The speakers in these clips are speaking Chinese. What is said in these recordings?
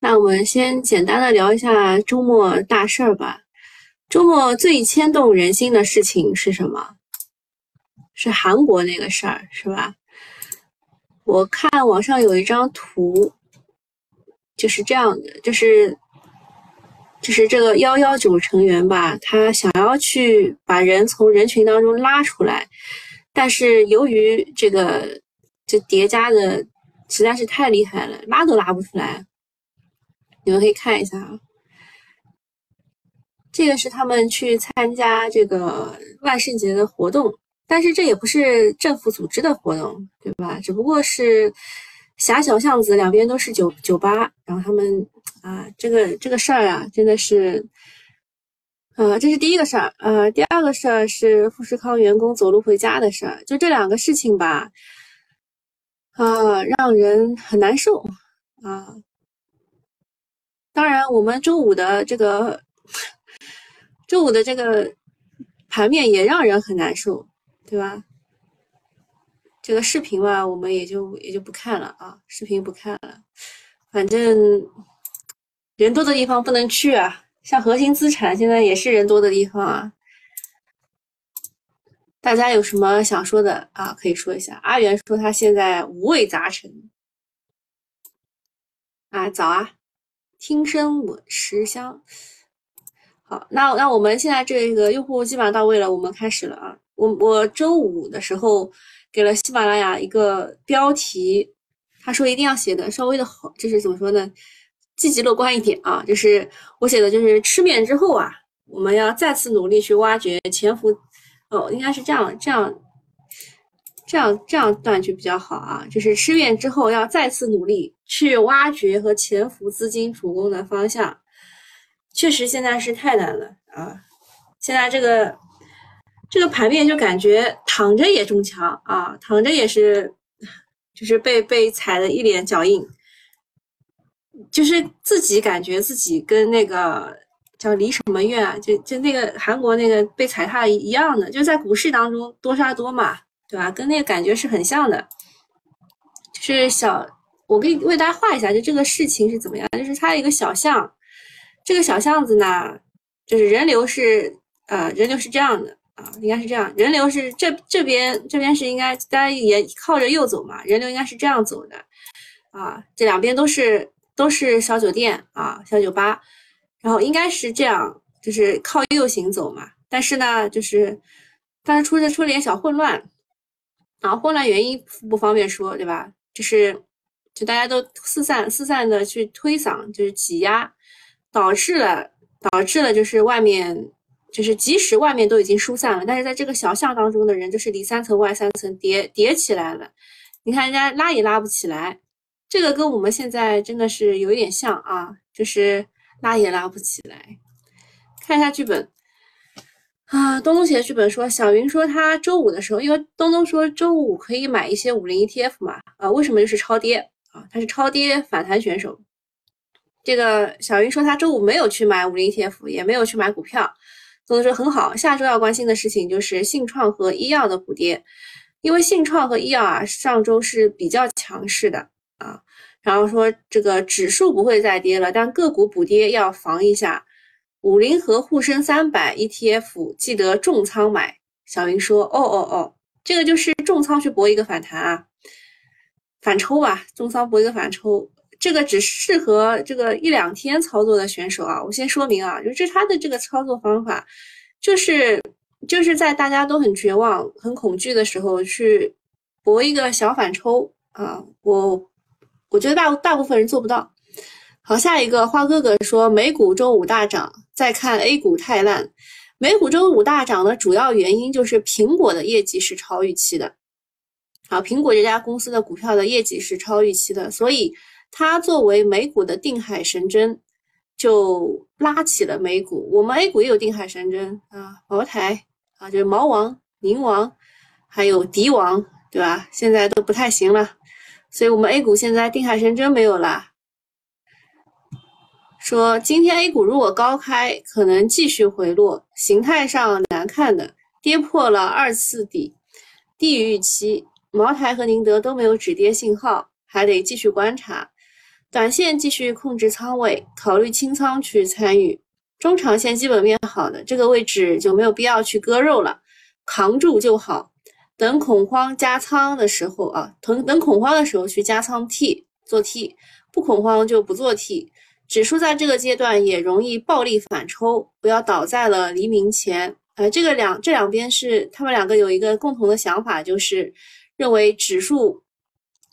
那我们先简单的聊一下周末大事儿吧。周末最牵动人心的事情是什么？是韩国那个事儿，是吧？我看网上有一张图，就是这样的，就是就是这个幺幺九成员吧，他想要去把人从人群当中拉出来，但是由于这个这叠加的实在是太厉害了，拉都拉不出来。你们可以看一下啊，这个是他们去参加这个万圣节的活动。但是这也不是政府组织的活动，对吧？只不过是狭小巷子两边都是酒酒吧，然后他们啊，这个这个事儿啊，真的是，呃，这是第一个事儿，呃，第二个事儿是富士康员工走路回家的事儿，就这两个事情吧，啊，让人很难受啊。当然，我们周五的这个周五的这个盘面也让人很难受。对吧？这个视频吧，我们也就也就不看了啊，视频不看了。反正人多的地方不能去啊，像核心资产现在也是人多的地方啊。大家有什么想说的啊？可以说一下。阿元说他现在五味杂陈啊，早啊，听声闻实香。好，那那我们现在这个用户基本上到位了，我们开始了啊。我我周五的时候给了喜马拉雅一个标题，他说一定要写的稍微的好，就是怎么说呢，积极乐观一点啊。就是我写的就是吃面之后啊，我们要再次努力去挖掘潜伏，哦，应该是这样这样这样这样断句比较好啊。就是吃面之后要再次努力去挖掘和潜伏资金主攻的方向，确实现在是太难了啊，现在这个。这个盘面就感觉躺着也中枪啊，躺着也是，就是被被踩的一脸脚印，就是自己感觉自己跟那个叫李什么月啊，就就那个韩国那个被踩踏一样的，就在股市当中多杀多嘛，对吧？跟那个感觉是很像的。就是小，我给为大家画一下，就这个事情是怎么样？就是它一个小巷，这个小巷子呢，就是人流是呃人流是这样的。啊，应该是这样，人流是这这边这边是应该大家也靠着右走嘛，人流应该是这样走的，啊，这两边都是都是小酒店啊，小酒吧，然后应该是这样，就是靠右行走嘛。但是呢，就是但是出着出了点小混乱，然后混乱原因不方便说，对吧？就是就大家都四散四散的去推搡，就是挤压，导致了导致了就是外面。就是即使外面都已经疏散了，但是在这个小巷当中的人，就是里三层外三层叠叠起来了。你看人家拉也拉不起来，这个跟我们现在真的是有一点像啊，就是拉也拉不起来。看一下剧本啊，东东写的剧本说，小云说他周五的时候，因为东东说周五可以买一些五零 ETF 嘛，啊，为什么就是超跌啊？他是超跌反弹选手。这个小云说他周五没有去买五零 ETF，也没有去买股票。东东说很好，下周要关心的事情就是信创和医药的补跌，因为信创和医药啊上周是比较强势的啊，然后说这个指数不会再跌了，但个股补跌要防一下。五零和沪深三百 ETF 记得重仓买。小云说：“哦哦哦，这个就是重仓去搏一个反弹啊，反抽吧，重仓搏一个反抽。”这个只适合这个一两天操作的选手啊！我先说明啊，就是他的这个操作方法，就是就是在大家都很绝望、很恐惧的时候去搏一个小反抽啊！我我觉得大大部分人做不到。好，下一个花哥哥说美股周五大涨，再看 A 股太烂。美股周五大涨的主要原因就是苹果的业绩是超预期的。好，苹果这家公司的股票的业绩是超预期的，所以。它作为美股的定海神针，就拉起了美股。我们 A 股也有定海神针啊，茅台啊，就是毛王、宁王，还有迪王，对吧？现在都不太行了，所以我们 A 股现在定海神针没有了。说今天 A 股如果高开，可能继续回落，形态上难看的，跌破了二次底，低于预期。茅台和宁德都没有止跌信号，还得继续观察。短线继续控制仓位，考虑清仓去参与。中长线基本面好的这个位置就没有必要去割肉了，扛住就好。等恐慌加仓的时候啊，等等恐慌的时候去加仓 T 做 T，不恐慌就不做 T。指数在这个阶段也容易暴力反抽，不要倒在了黎明前。呃，这个两这两边是他们两个有一个共同的想法，就是认为指数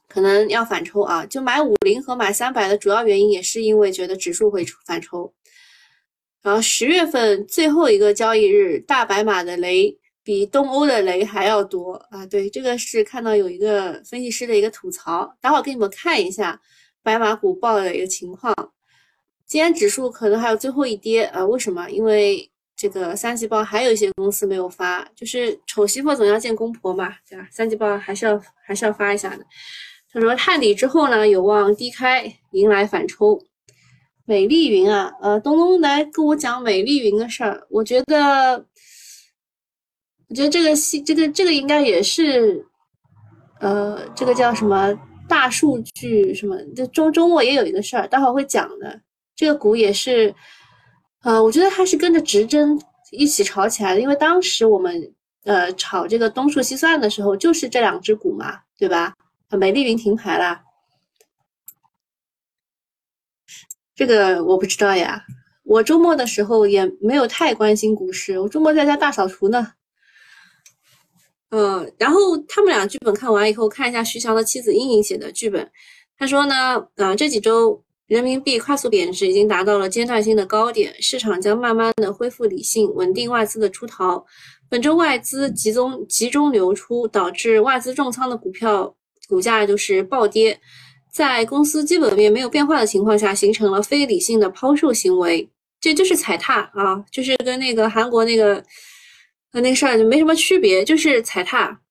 可能要反抽啊。就买五零和买三百的主要原因也是因为觉得指数会反抽。然后十月份最后一个交易日，大白马的雷比东欧的雷还要多啊！对，这个是看到有一个分析师的一个吐槽，待会儿给你们看一下白马股爆的一个情况。今天指数可能还有最后一跌啊？为什么？因为这个三季报还有一些公司没有发，就是丑媳妇总要见公婆嘛，对吧？三季报还是要还是要发一下的。他说探底之后呢，有望低开，迎来反抽。美丽云啊，呃，东东来跟我讲美丽云的事儿。我觉得，我觉得这个戏，这个这个应该也是，呃，这个叫什么大数据什么？这周周末也有一个事儿，待会儿会讲的。这个股也是，呃，我觉得它是跟着直针一起炒起来的，因为当时我们呃炒这个东数西算的时候，就是这两只股嘛，对吧？美丽云停牌了。这个我不知道呀，我周末的时候也没有太关心股市，我周末在家大扫除呢。嗯，然后他们俩剧本看完以后，看一下徐翔的妻子英英写的剧本，他说呢，啊，这几周人民币快速贬值已经达到了阶段性的高点，市场将慢慢的恢复理性，稳定外资的出逃。本周外资集中集中流出，导致外资重仓的股票股价就是暴跌。在公司基本面没有变化的情况下，形成了非理性的抛售行为，这就是踩踏啊，就是跟那个韩国那个和那个事儿就没什么区别，就是踩踏。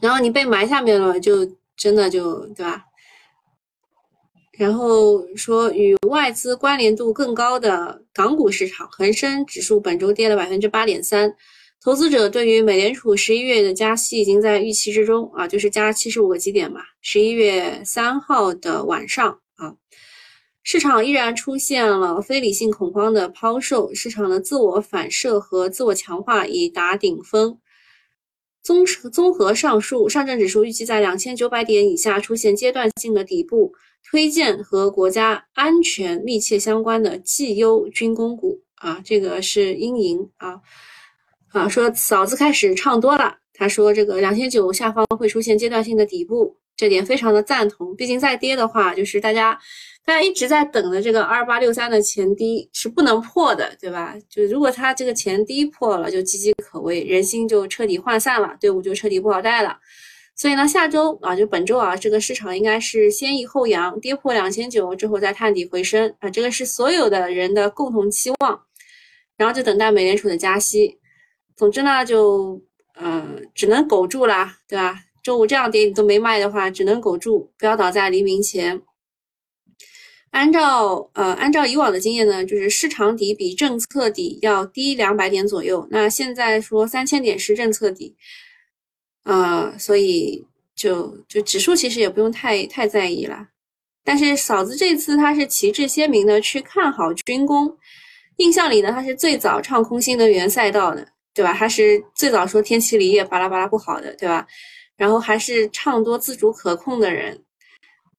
然后你被埋下面了，就真的就对吧？然后说与外资关联度更高的港股市场，恒生指数本周跌了百分之八点三。投资者对于美联储十一月的加息已经在预期之中啊，就是加七十五个基点嘛。十一月三号的晚上啊，市场依然出现了非理性恐慌的抛售，市场的自我反射和自我强化已达顶峰。综综合上述，上证指数预计在两千九百点以下出现阶段性的底部，推荐和国家安全密切相关的绩优军工股啊，这个是英银啊。啊，说嫂子开始唱多了。他说这个两千九下方会出现阶段性的底部，这点非常的赞同。毕竟再跌的话，就是大家大家一直在等的这个二八六三的前低是不能破的，对吧？就如果它这个前低破了，就岌岌可危，人心就彻底涣散了，队伍就彻底不好带了。所以呢，下周啊，就本周啊，这个市场应该是先抑后扬，跌破两千九之后再探底回升啊，这个是所有的人的共同期望。然后就等待美联储的加息。总之呢，就呃只能苟住啦，对吧？周五这样跌你都没卖的话，只能苟住，不要倒在黎明前。按照呃按照以往的经验呢，就是市场底比政策底要低两百点左右。那现在说三千点是政策底，呃，所以就就指数其实也不用太太在意了。但是嫂子这次她是旗帜鲜明的去看好军工，印象里呢，她是最早唱空新能源赛道的。对吧？她是最早说天齐锂业巴拉巴拉不好的，对吧？然后还是唱多自主可控的人，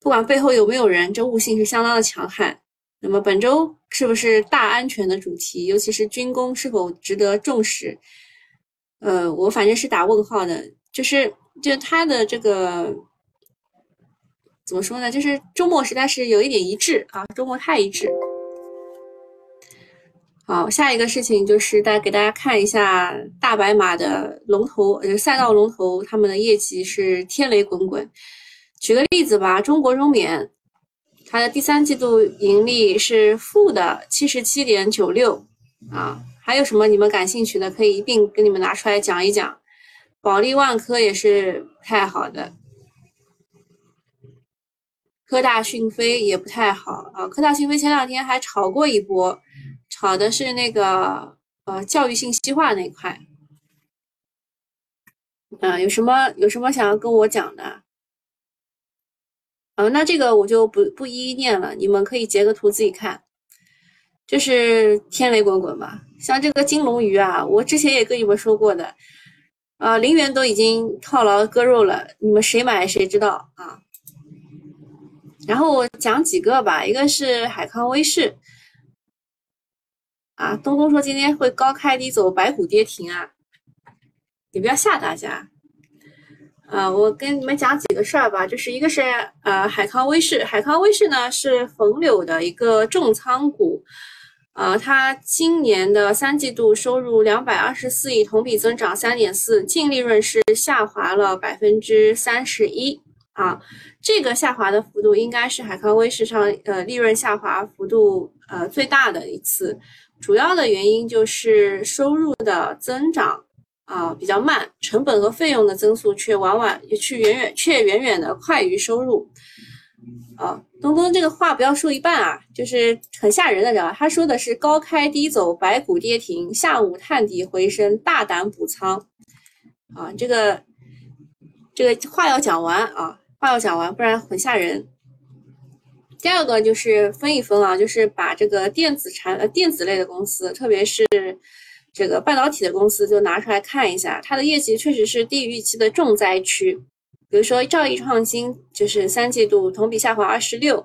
不管背后有没有人，这悟性是相当的强悍。那么本周是不是大安全的主题？尤其是军工是否值得重视？呃，我反正是打问号的。就是就他的这个怎么说呢？就是周末实在是有一点一致啊，周末太一致。好，下一个事情就是大给大家看一下大白马的龙头，呃，赛道龙头，他们的业绩是天雷滚滚。举个例子吧，中国中免，它的第三季度盈利是负的七十七点九六啊。还有什么你们感兴趣的，可以一并跟你们拿出来讲一讲。保利万科也是不太好的，科大讯飞也不太好啊。科大讯飞前两天还炒过一波。炒的是那个呃教育信息化那块，嗯，有什么有什么想要跟我讲的？啊，那这个我就不不一一念了，你们可以截个图自己看，就是天雷滚滚吧。像这个金龙鱼啊，我之前也跟你们说过的，啊，零元都已经套牢割肉了，你们谁买谁知道啊。然后我讲几个吧，一个是海康威视，啊，东东说今天会高开低走，白虎跌停啊，你不要吓大家。啊，我跟你们讲几个事儿吧，就是一个是呃海康威视，海康威视呢是冯柳的一个重仓股，呃，它今年的三季度收入两百二十四亿，同比增长三点四，净利润是下滑了百分之三十一啊，这个下滑的幅度应该是海康威视上呃利润下滑幅度呃最大的一次，主要的原因就是收入的增长。啊，比较慢，成本和费用的增速却往往也去远远却远远的快于收入。啊，东东这个话不要说一半啊，就是很吓人的，知道吧？他说的是高开低走，白股跌停，下午探底回升，大胆补仓。啊，这个这个话要讲完啊，话要讲完，不然很吓人。第二个就是分一分啊，就是把这个电子产呃电子类的公司，特别是。这个半导体的公司就拿出来看一下，它的业绩确实是低于预期的重灾区。比如说兆易创新，就是三季度同比下滑二十六，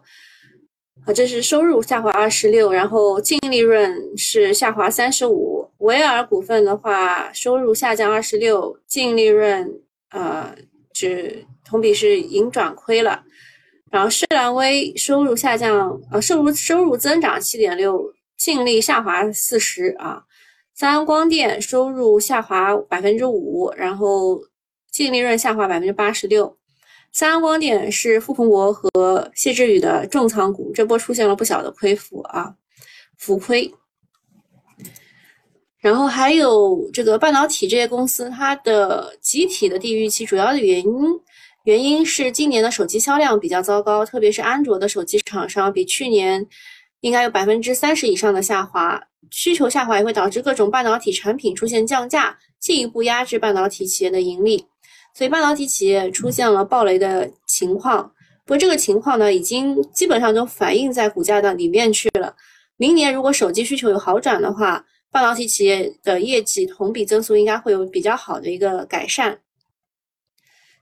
啊，这是收入下滑二十六，然后净利润是下滑三十五。维尔股份的话，收入下降二十六，净利润呃，只同比是盈转亏了。然后施兰威收入下降，呃，收入收入增长七点六，净利下滑四十啊。三安光电收入下滑百分之五，然后净利润下滑百分之八十六。三安光电是傅鹏博和谢志宇的重仓股，这波出现了不小的亏幅啊，浮亏。然后还有这个半导体这些公司，它的集体的低于预期，主要的原因原因是今年的手机销量比较糟糕，特别是安卓的手机厂商比去年应该有百分之三十以上的下滑。需求下滑也会导致各种半导体产品出现降价，进一步压制半导体企业的盈利，所以半导体企业出现了暴雷的情况。不过这个情况呢，已经基本上都反映在股价的里面去了。明年如果手机需求有好转的话，半导体企业的业绩同比增速应该会有比较好的一个改善。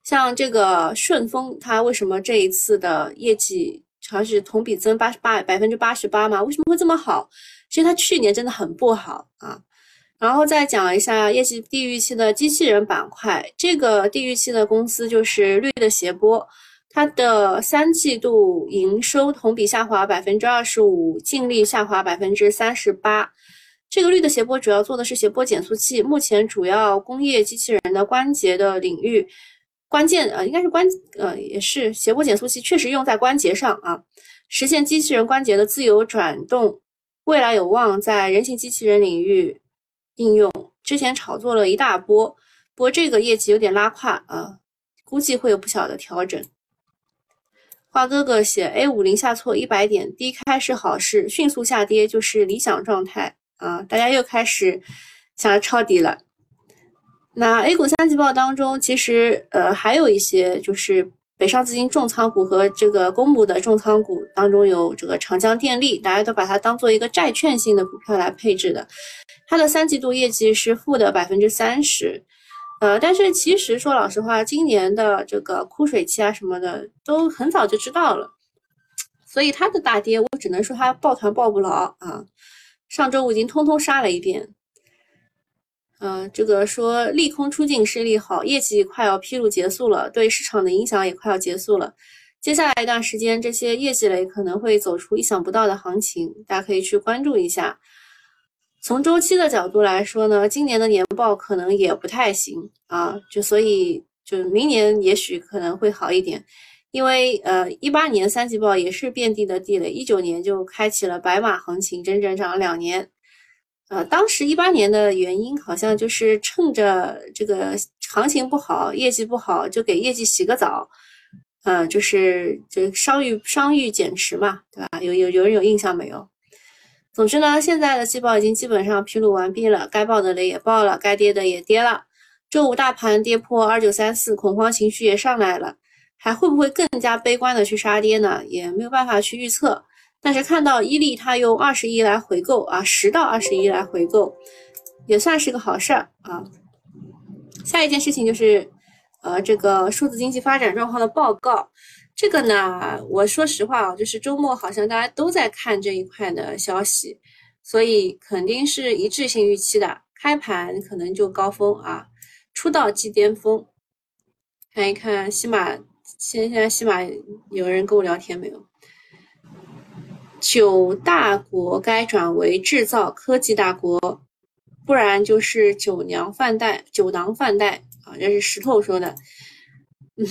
像这个顺丰，它为什么这一次的业绩好像是同比增八十八百分之八十八嘛？为什么会这么好？其实它去年真的很不好啊，然后再讲一下业绩低预期的机器人板块，这个低预期的公司就是绿的斜波，它的三季度营收同比下滑百分之二十五，净利下滑百分之三十八。这个绿的斜波主要做的是斜波减速器，目前主要工业机器人的关节的领域，关键呃应该是关呃也是斜波减速器确实用在关节上啊，实现机器人关节的自由转动。未来有望在人形机器人领域应用。之前炒作了一大波，不过这个业绩有点拉胯啊，估计会有不小的调整。花哥哥写 A 五零下挫一百点，低开是好事，迅速下跌就是理想状态啊！大家又开始想要抄底了。那 A 股三季报当中，其实呃还有一些就是。北上资金重仓股和这个公募的重仓股当中有这个长江电力，大家都把它当做一个债券性的股票来配置的。它的三季度业绩是负的百分之三十，呃，但是其实说老实话，今年的这个枯水期啊什么的都很早就知道了，所以它的大跌，我只能说它抱团抱不牢啊。上周我已经通通杀了一遍。呃，这个说利空出尽是利好，业绩快要披露结束了，对市场的影响也快要结束了。接下来一段时间，这些业绩类可能会走出意想不到的行情，大家可以去关注一下。从周期的角度来说呢，今年的年报可能也不太行啊，就所以就明年也许可能会好一点，因为呃一八年三季报也是遍地的地雷，一九年就开启了白马行情，整整涨了两年。呃，当时一八年的原因好像就是趁着这个行情不好，业绩不好，就给业绩洗个澡，呃，就是就商誉商誉减持嘛，对吧？有有有人有印象没有？总之呢，现在的季报已经基本上披露完毕了，该报的雷也报了，该跌的也跌了。周五大盘跌破二九三四，恐慌情绪也上来了。还会不会更加悲观的去杀跌呢？也没有办法去预测。但是看到伊利它用二十亿来回购啊，十到二十亿来回购，也算是个好事儿啊。下一件事情就是，呃，这个数字经济发展状况的报告。这个呢，我说实话啊，就是周末好像大家都在看这一块的消息，所以肯定是一致性预期的。开盘可能就高峰啊，出道即巅峰。看一看西马，现现在西马有人跟我聊天没有？九大国该转为制造科技大国，不然就是酒娘饭袋、酒囊饭袋啊！这是石头说的，嗯。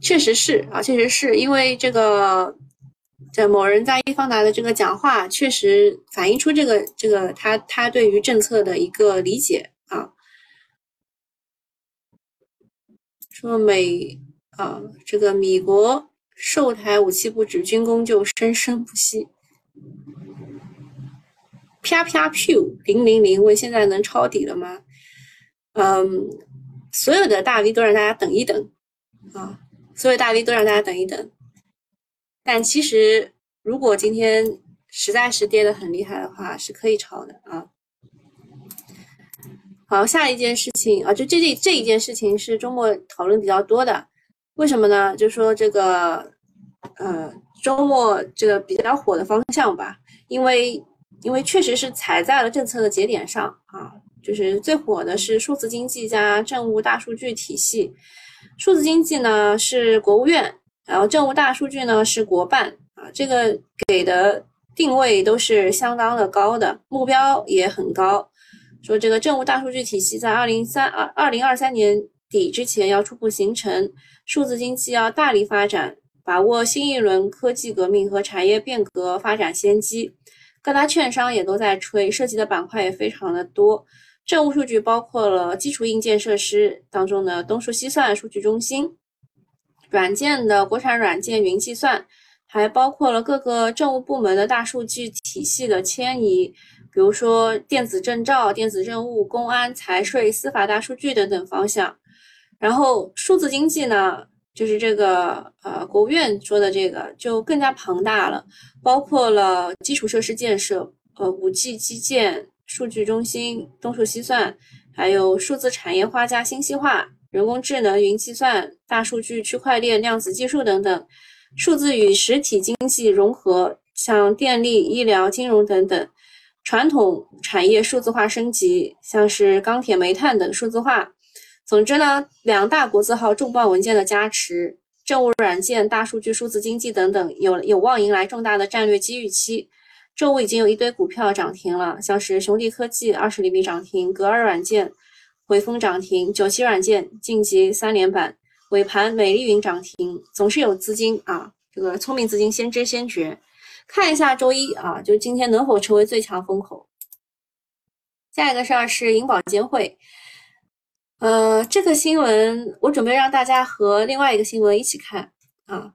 确实是啊，确实是因为这个，这某人在易方达的这个讲话，确实反映出这个这个他他对于政策的一个理解啊。说美啊，这个米国售台武器不止，军工就生生不息。啪啪 Q 零零零问现在能抄底了吗？嗯，所有的大 V 都让大家等一等啊。所有大 V 都让大家等一等，但其实如果今天实在是跌得很厉害的话，是可以抄的啊。好，下一件事情啊，就这这这一件事情是周末讨论比较多的，为什么呢？就说这个呃周末这个比较火的方向吧，因为因为确实是踩在了政策的节点上啊，就是最火的是数字经济加政务大数据体系。数字经济呢是国务院，然后政务大数据呢是国办啊，这个给的定位都是相当的高的，目标也很高。说这个政务大数据体系在二零三二二零二三年底之前要初步形成，数字经济要大力发展，把握新一轮科技革命和产业变革发展先机。各大券商也都在吹，涉及的板块也非常的多。政务数据包括了基础硬件设施当中的东数西算数据中心，软件的国产软件云计算，还包括了各个政务部门的大数据体系的迁移，比如说电子证照、电子政务、公安、财税、司法大数据等等方向。然后数字经济呢，就是这个呃国务院说的这个就更加庞大了，包括了基础设施建设，呃五 G 基建。数据中心、东数西算，还有数字产业化加信息化、人工智能、云计算、大数据、区块链、量子技术等等，数字与实体经济融合，像电力、医疗、金融等等，传统产业数字化升级，像是钢铁、煤炭等数字化。总之呢，两大国字号重磅文件的加持，政务软件、大数据、数字经济等等，有有望迎来重大的战略机遇期。周五已经有一堆股票涨停了，像是雄地科技二十厘米涨停，格尔软件、汇丰涨停，九七软件晋级三连板，尾盘美丽云涨停，总是有资金啊，这个聪明资金先知先觉。看一下周一啊，就今天能否成为最强风口？下一个事儿是银保监会，呃，这个新闻我准备让大家和另外一个新闻一起看啊。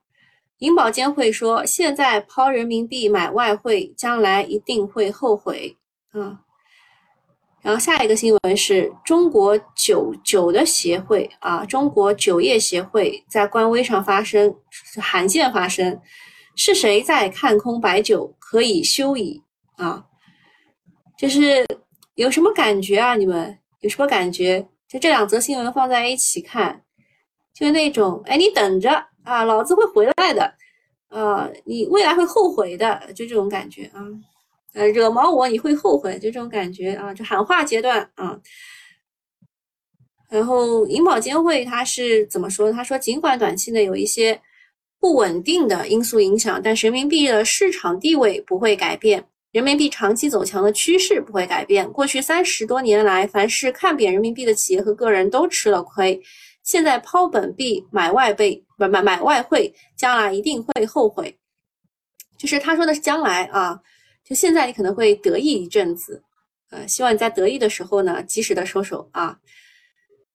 银保监会说，现在抛人民币买外汇，将来一定会后悔啊。然后下一个新闻是中国酒酒的协会啊，中国酒业协会在官微上发声，罕见发声，是谁在看空白酒？可以休矣啊！就是有什么感觉啊？你们有什么感觉？就这两则新闻放在一起看，就那种，哎，你等着。啊，老子会回来的，呃，你未来会后悔的，就这种感觉啊，呃，惹毛我你会后悔，就这种感觉啊，就喊话阶段啊。然后银保监会他是怎么说？他说，尽管短期内有一些不稳定的因素影响，但人民币的市场地位不会改变，人民币长期走强的趋势不会改变。过去三十多年来，凡是看贬人民币的企业和个人都吃了亏。现在抛本币买外币，不买买外汇，将来一定会后悔。就是他说的是将来啊，就现在你可能会得意一阵子，呃，希望你在得意的时候呢，及时的收手啊。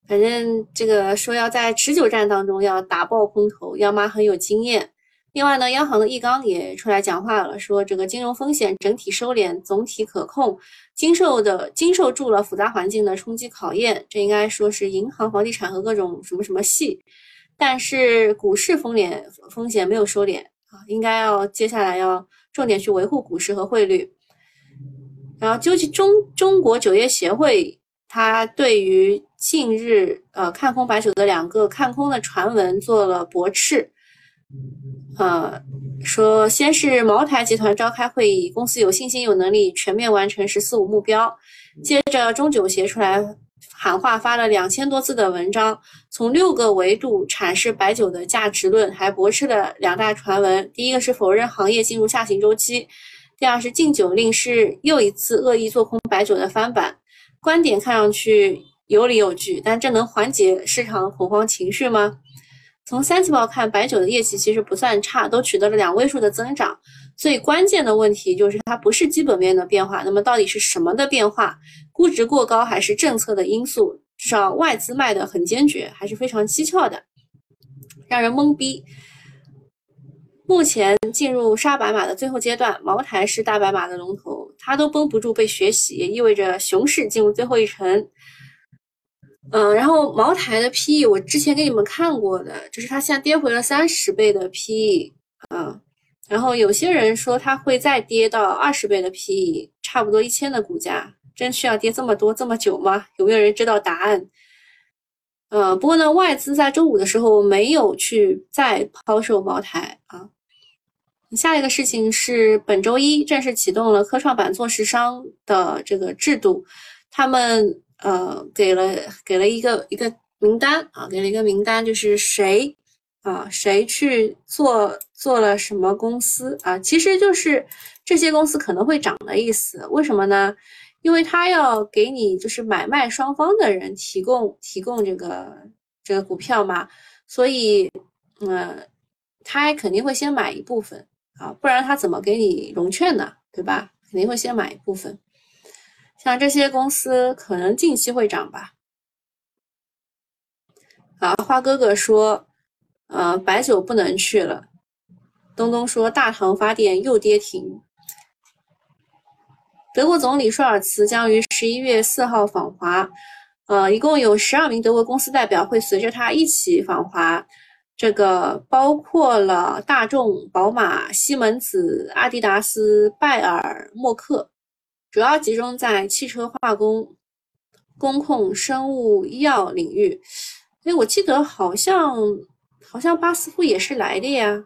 反正这个说要在持久战当中要打爆空头，央妈很有经验。另外呢，央行的易纲也出来讲话了，说这个金融风险整体收敛，总体可控，经受的经受住了复杂环境的冲击考验。这应该说是银行、房地产和各种什么什么系但是股市风险风险没有收敛啊，应该要接下来要重点去维护股市和汇率。然后，究其中中国酒业协会，它对于近日呃看空白酒的两个看空的传闻做了驳斥，呃，说先是茅台集团召开会议，公司有信心有能力全面完成“十四五”目标，接着中酒协出来。喊话发了两千多字的文章，从六个维度阐释白酒的价值论，还驳斥了两大传闻。第一个是否认行业进入下行周期，第二是禁酒令是又一次恶意做空白酒的翻版。观点看上去有理有据，但这能缓解市场恐慌情绪吗？从三季报看，白酒的业绩其实不算差，都取得了两位数的增长。最关键的问题就是它不是基本面的变化，那么到底是什么的变化？估值过高还是政策的因素？至少外资卖的很坚决，还是非常蹊跷的，让人懵逼。目前进入杀白马的最后阶段，茅台是大白马的龙头，它都绷不住被血洗，也意味着熊市进入最后一程。嗯，然后茅台的 PE 我之前给你们看过的，就是它现在跌回了三十倍的 PE 啊。然后有些人说它会再跌到二十倍的 PE，差不多一千的股价，真需要跌这么多这么久吗？有没有人知道答案？呃，不过呢，外资在周五的时候没有去再抛售茅台啊。下一个事情是本周一正式启动了科创板做市商的这个制度，他们呃给了给了一个一个名单啊，给了一个名单，就是谁。啊，谁去做做了什么公司啊？其实就是这些公司可能会涨的意思。为什么呢？因为他要给你就是买卖双方的人提供提供这个这个股票嘛，所以嗯，他肯定会先买一部分啊，不然他怎么给你融券呢？对吧？肯定会先买一部分。像这些公司可能近期会涨吧。啊，花哥哥说。呃，白酒不能去了。东东说，大唐发电又跌停。德国总理舒尔茨将于十一月四号访华，呃，一共有十二名德国公司代表会随着他一起访华。这个包括了大众、宝马、西门子、阿迪达斯、拜耳、默克，主要集中在汽车、化工、工控、生物医药领域。哎，我记得好像。好像巴斯夫也是来的呀，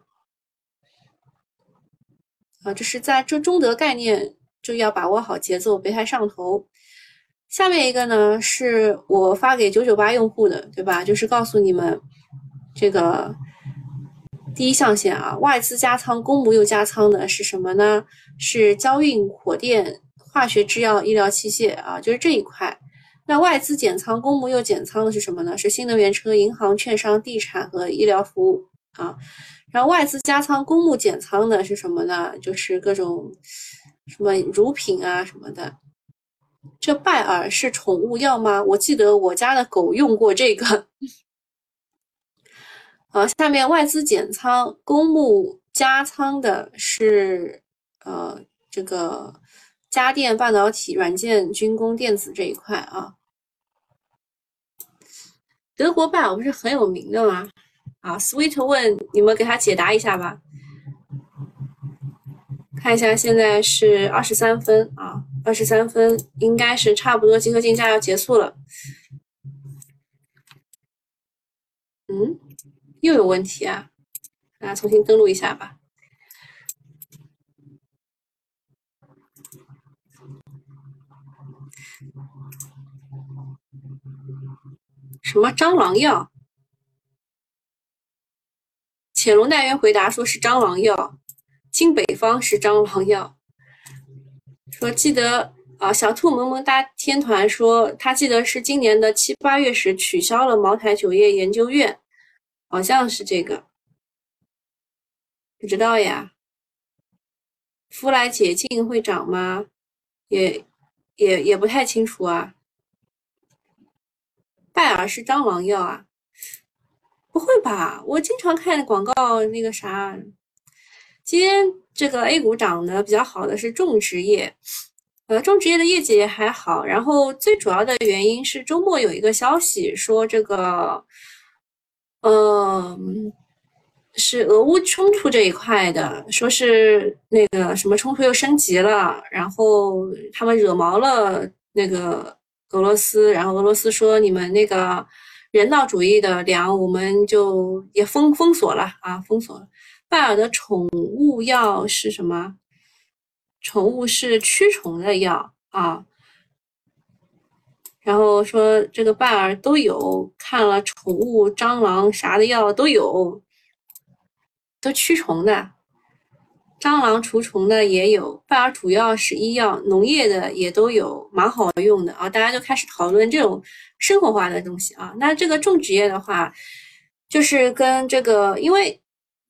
啊，这是在这中德概念就要把握好节奏，别太上头。下面一个呢是我发给九九八用户的，对吧？就是告诉你们这个第一象限啊，外资加仓、公募又加仓的是什么呢？是交运、火电、化学制药、医疗器械啊，就是这一块。那外资减仓，公募又减仓的是什么呢？是新能源车、银行、券商、地产和医疗服务啊。然后外资加仓，公募减仓的是什么呢？就是各种什么乳品啊什么的。这拜耳是宠物药吗？我记得我家的狗用过这个。好，下面外资减仓，公募加仓的是呃这个。家电、半导体、软件、军工、电子这一块啊，德国拜耳不是很有名的吗？啊，Sweet 问你们给他解答一下吧。看一下，现在是二十三分啊，二十三分应该是差不多集合竞价要结束了。嗯，又有问题啊？大家重新登录一下吧。什么蟑螂药？潜龙代渊回答说是蟑螂药，金北方是蟑螂药。说记得啊，小兔萌萌哒天团说他记得是今年的七八月时取消了茅台酒业研究院，好像是这个，不知道呀。夫来解禁会涨吗？也也也不太清楚啊。拜耳是蟑螂药啊？不会吧？我经常看广告，那个啥。今天这个 A 股涨的比较好的是种植业，呃，种植业的业绩也还好。然后最主要的原因是周末有一个消息说，这个嗯，是俄乌冲突这一块的，说是那个什么冲突又升级了，然后他们惹毛了那个俄罗斯，然后俄罗斯说你们那个人道主义的粮我们就也封封锁了啊，封锁了。拜耳的宠物药是什么？宠物是驱虫的药啊。然后说这个拜耳都有看了宠物蟑螂啥的药都有，都驱虫的，蟑螂除虫的也有。拜耳主要是医药，农业的也都有，蛮好用的啊。大家就开始讨论这种生活化的东西啊。那这个种植业的话，就是跟这个，因为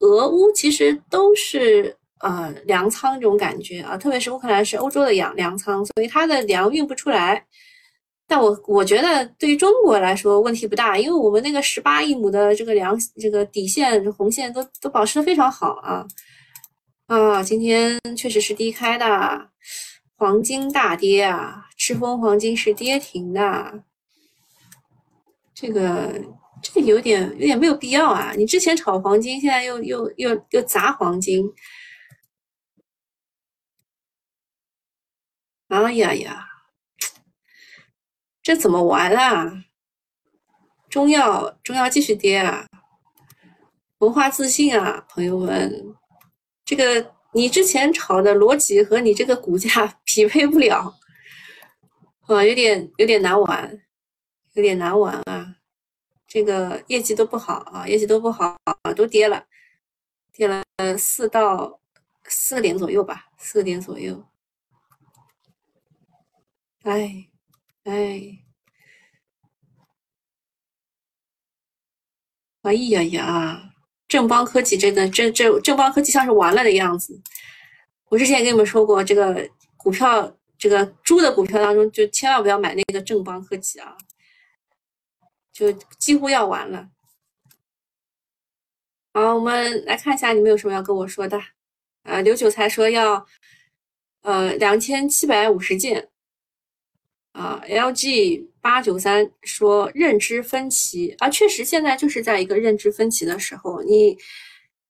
俄乌其实都是呃粮仓这种感觉啊，特别是乌克兰是欧洲的粮粮仓，所以它的粮运不出来。但我我觉得对于中国来说问题不大，因为我们那个十八亿亩的这个粮这个底线红线都都保持的非常好啊啊！今天确实是低开的，黄金大跌啊，赤峰黄金是跌停的，这个这个有点有点没有必要啊！你之前炒黄金，现在又又又又砸黄金，哎呀呀！这怎么玩啊？中药中药继续跌啊！文化自信啊，朋友们，这个你之前炒的逻辑和你这个股价 匹配不了，啊，有点有点难玩，有点难玩啊！这个业绩都不好啊，业绩都不好，都跌了，跌了四到四个点左右吧，四个点左右，哎。哎，哎呀呀！正邦科技真的，正正正邦科技像是完了的样子。我之前也跟你们说过，这个股票，这个猪的股票当中，就千万不要买那个正邦科技啊，就几乎要完了。好，我们来看一下你们有什么要跟我说的。呃，刘九才说要，呃，两千七百五十件。啊，LG 八九三说认知分歧啊，确实现在就是在一个认知分歧的时候，你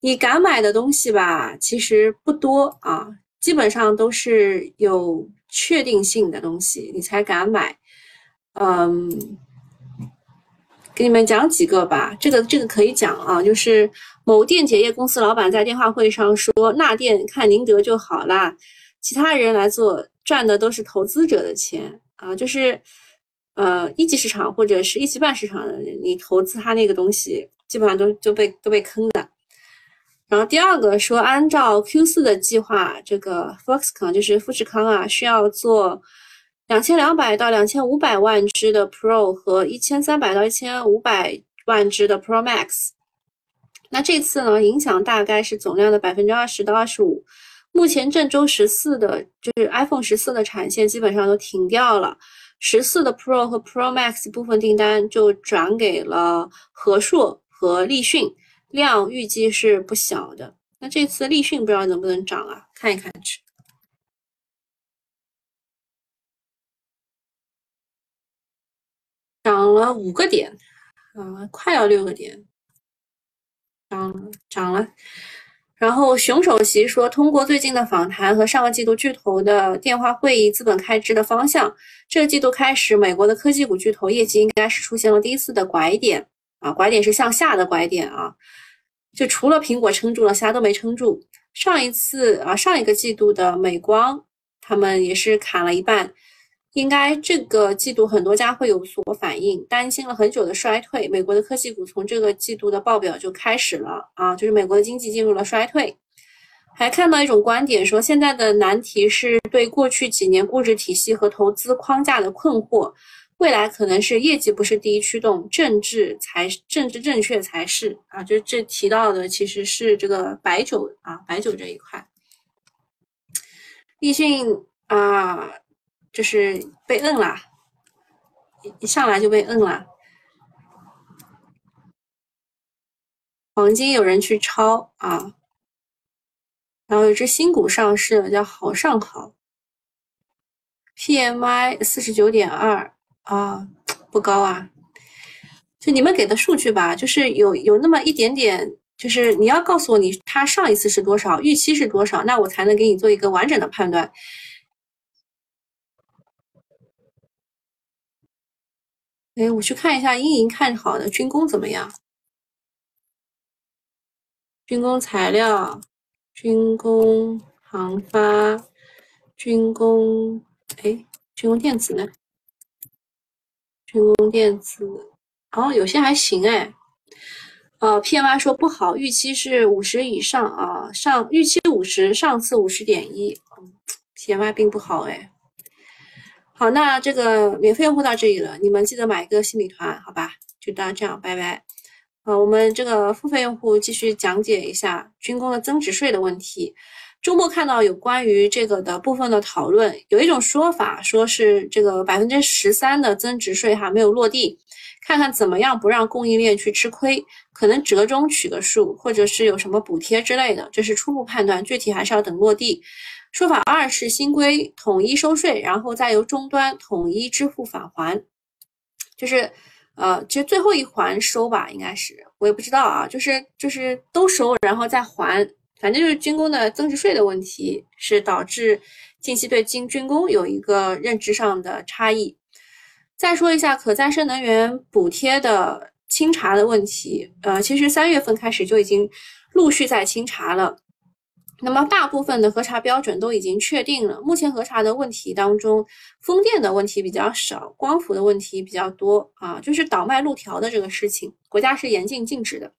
你敢买的东西吧，其实不多啊，基本上都是有确定性的东西，你才敢买。嗯，给你们讲几个吧，这个这个可以讲啊，就是某电解液公司老板在电话会上说，纳电看宁德就好啦，其他人来做赚的都是投资者的钱。啊，就是，呃，一级市场或者是一级半市场的，你投资它那个东西，基本上都就被都被坑的。然后第二个说，按照 Q 四的计划，这个 Foxconn 就是富士康啊，需要做两千两百到两千五百万只的 Pro 和一千三百到一千五百万只的 Pro Max。那这次呢，影响大概是总量的百分之二十到二十五。目前郑州十四的，就是 iPhone 十四的产线基本上都停掉了，十四的 Pro 和 Pro Max 部分订单就转给了和硕和立讯，量预计是不小的。那这次立讯不知道能不能涨啊？看一看去，涨了五个点，啊，快要六个点，涨了，涨了。然后熊首席说，通过最近的访谈和上个季度巨头的电话会议，资本开支的方向，这个季度开始，美国的科技股巨头业绩应该是出现了第一次的拐点啊，拐点是向下的拐点啊，就除了苹果撑住了，其他都没撑住。上一次啊，上一个季度的美光，他们也是砍了一半。应该这个季度很多家会有所反应，担心了很久的衰退。美国的科技股从这个季度的报表就开始了啊，就是美国的经济进入了衰退。还看到一种观点说，现在的难题是对过去几年估值体系和投资框架的困惑，未来可能是业绩不是第一驱动，政治才政治正确才是啊。就这提到的其实是这个白酒啊，白酒这一块，立讯啊。就是被摁了，一一上来就被摁了。黄金有人去抄啊，然后有只新股上市了，叫好上好，PMI 四十九点二啊，不高啊。就你们给的数据吧，就是有有那么一点点，就是你要告诉我你它上一次是多少，预期是多少，那我才能给你做一个完整的判断。哎，我去看一下英银看好的军工怎么样？军工材料、军工航发、军工，哎，军工电子呢？军工电子，哦，有些还行哎。呃，PMI 说不好，预期是五十以上啊，上预期五十，上次五十点一，PMI 并不好哎。好，那这个免费用户到这里了，你们记得买一个新米团，好吧？就到这样，拜拜。呃，我们这个付费用户继续讲解一下军工的增值税的问题。周末看到有关于这个的部分的讨论，有一种说法说是这个百分之十三的增值税哈没有落地，看看怎么样不让供应链去吃亏，可能折中取个数，或者是有什么补贴之类的，这是初步判断，具体还是要等落地。说法二是新规统一收税，然后再由终端统一支付返还，就是呃，其实最后一环收吧，应该是我也不知道啊，就是就是都收，然后再还，反正就是军工的增值税的问题，是导致近期对军军工有一个认知上的差异。再说一下可再生能源补贴的清查的问题，呃，其实三月份开始就已经陆续在清查了。那么大部分的核查标准都已经确定了。目前核查的问题当中，风电的问题比较少，光伏的问题比较多啊，就是倒卖路条的这个事情，国家是严禁禁止的。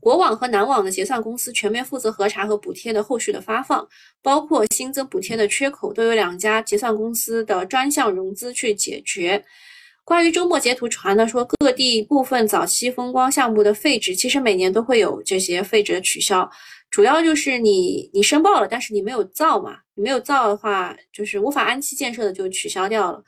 国网和南网的结算公司全面负责核查和补贴的后续的发放，包括新增补贴的缺口，都有两家结算公司的专项融资去解决。关于周末截图传的说各地部分早期风光项目的废止，其实每年都会有这些废止的取消。主要就是你你申报了，但是你没有造嘛，你没有造的话，就是无法安期建设的就取消掉了。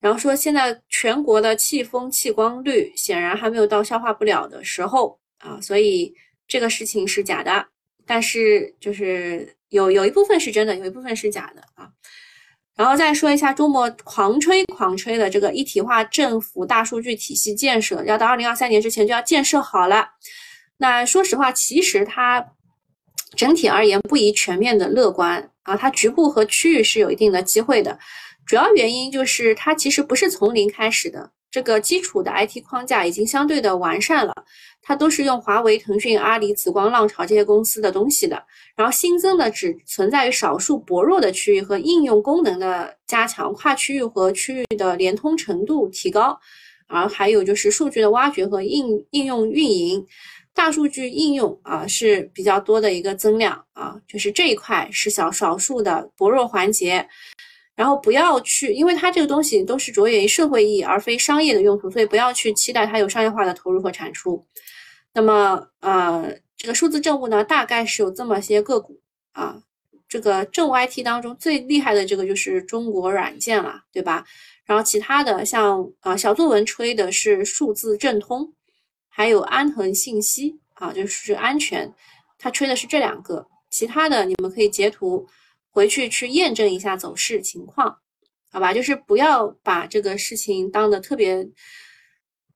然后说现在全国的气风气光率显然还没有到消化不了的时候啊，所以这个事情是假的。但是就是有有一部分是真的，有一部分是假的啊。然后再说一下中国狂吹狂吹的这个一体化政府大数据体系建设，要到二零二三年之前就要建设好了。那说实话，其实它。整体而言不宜全面的乐观啊，它局部和区域是有一定的机会的。主要原因就是它其实不是从零开始的，这个基础的 IT 框架已经相对的完善了，它都是用华为、腾讯、阿里、紫光、浪潮这些公司的东西的。然后新增的只存在于少数薄弱的区域和应用功能的加强，跨区域和区域的连通程度提高，而还有就是数据的挖掘和应应用运营。大数据应用啊是比较多的一个增量啊，就是这一块是小少数的薄弱环节，然后不要去，因为它这个东西都是着眼于社会意义而非商业的用途，所以不要去期待它有商业化的投入和产出。那么呃，这个数字政务呢，大概是有这么些个股啊，这个政务 IT 当中最厉害的这个就是中国软件了，对吧？然后其他的像啊小作文吹的是数字政通。还有安恒信息啊，就是安全，它吹的是这两个，其他的你们可以截图回去去验证一下走势情况，好吧？就是不要把这个事情当的特别，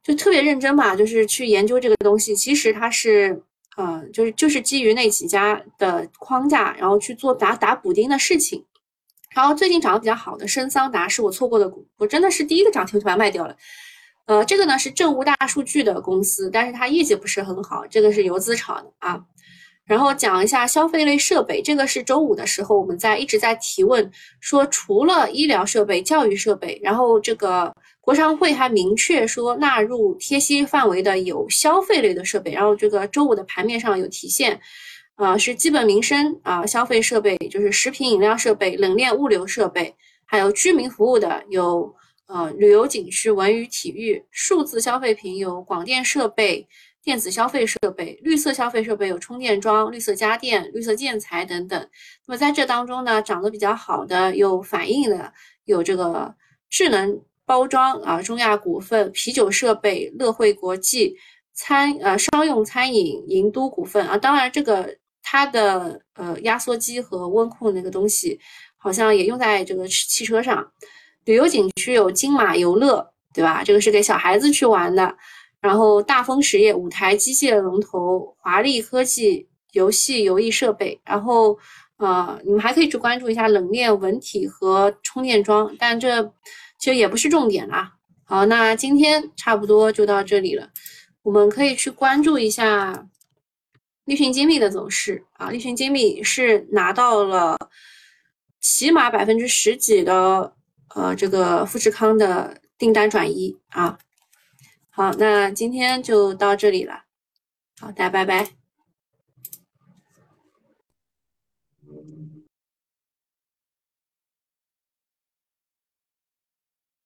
就特别认真吧，就是去研究这个东西，其实它是，呃，就是就是基于那几家的框架，然后去做打打补丁的事情。然后最近涨得比较好的深桑达是我错过的股，我真的是第一个涨停就把它卖掉了。呃，这个呢是政务大数据的公司，但是它业绩不是很好，这个是游资炒的啊。然后讲一下消费类设备，这个是周五的时候我们在一直在提问，说除了医疗设备、教育设备，然后这个国常会还明确说纳入贴息范围的有消费类的设备，然后这个周五的盘面上有体现，啊是基本民生啊消费设备，就是食品饮料设备、冷链物流设备，还有居民服务的有。呃，旅游景区、文娱体育、数字消费品有广电设备、电子消费设备、绿色消费设备有充电桩、绿色家电、绿色建材等等。那么在这当中呢，涨得比较好的有反映的有这个智能包装啊，中亚股份、啤酒设备、乐惠国际、餐呃商用餐饮、银都股份啊。当然，这个它的呃压缩机和温控那个东西，好像也用在这个汽车上。旅游景区有金马游乐、对吧？这个是给小孩子去玩的。然后大风实业五台机械龙头，华丽科技游戏游艺设备。然后呃，你们还可以去关注一下冷链文体和充电桩，但这其实也不是重点啦。好，那今天差不多就到这里了。我们可以去关注一下立讯精密的走势啊，立讯精密是拿到了起码百分之十几的呃这个富士康的订单转移啊。好，那今天就到这里了，好，大家拜拜。